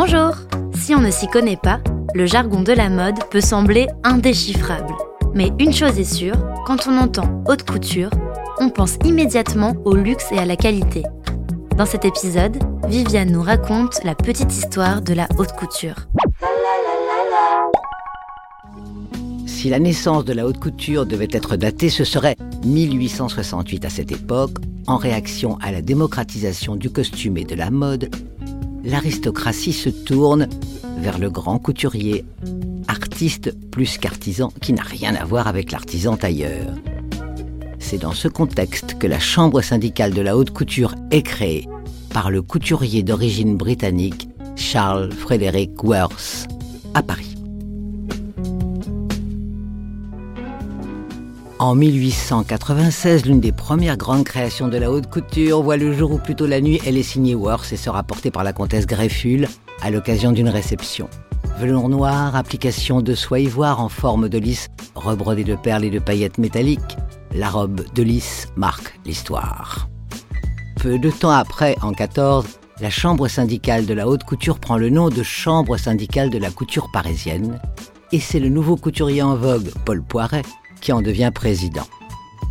Bonjour Si on ne s'y connaît pas, le jargon de la mode peut sembler indéchiffrable. Mais une chose est sûre, quand on entend haute couture, on pense immédiatement au luxe et à la qualité. Dans cet épisode, Viviane nous raconte la petite histoire de la haute couture. Si la naissance de la haute couture devait être datée, ce serait 1868 à cette époque, en réaction à la démocratisation du costume et de la mode, l'aristocratie se tourne vers le grand couturier, artiste plus qu'artisan qui n'a rien à voir avec l'artisan tailleur. C'est dans ce contexte que la Chambre syndicale de la haute couture est créée par le couturier d'origine britannique Charles Frederick Worth à Paris. En 1896, l'une des premières grandes créations de la haute couture voit le jour ou plutôt la nuit. Elle est signée Worth et sera portée par la comtesse Grefful à l'occasion d'une réception. Velours noir, application de soie ivoire en forme de lys, rebrodée de perles et de paillettes métalliques. La robe de lys marque l'histoire. Peu de temps après, en 14, la Chambre syndicale de la haute couture prend le nom de Chambre syndicale de la couture parisienne. Et c'est le nouveau couturier en vogue, Paul Poiret, qui en devient président.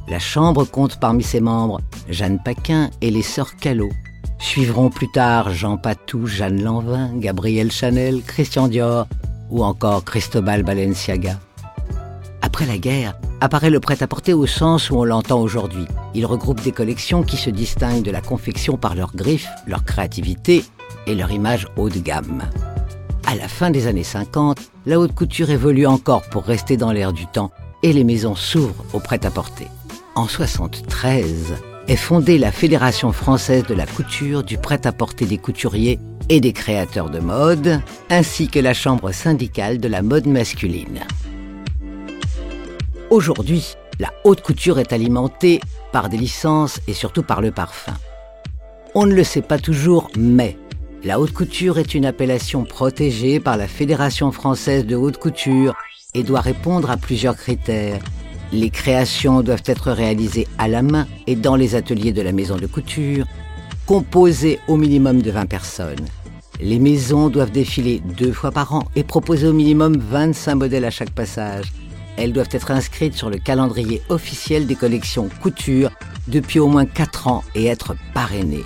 La Chambre compte parmi ses membres Jeanne Paquin et les sœurs Callot. Suivront plus tard Jean Patou, Jeanne Lanvin, Gabrielle Chanel, Christian Dior ou encore Cristobal Balenciaga. Après la guerre, apparaît le prêt-à-porter au sens où on l'entend aujourd'hui. Il regroupe des collections qui se distinguent de la confection par leurs griffes, leur créativité et leur image haut de gamme. À la fin des années 50, la haute couture évolue encore pour rester dans l'air du temps et les maisons s'ouvrent au prêt-à-porter. En 73 est fondée la Fédération française de la couture, du prêt-à-porter des couturiers et des créateurs de mode, ainsi que la Chambre syndicale de la mode masculine. Aujourd'hui, la haute couture est alimentée par des licences et surtout par le parfum. On ne le sait pas toujours, mais la haute couture est une appellation protégée par la Fédération française de haute couture et doit répondre à plusieurs critères. Les créations doivent être réalisées à la main et dans les ateliers de la maison de couture, composées au minimum de 20 personnes. Les maisons doivent défiler deux fois par an et proposer au minimum 25 modèles à chaque passage. Elles doivent être inscrites sur le calendrier officiel des collections couture depuis au moins 4 ans et être parrainées.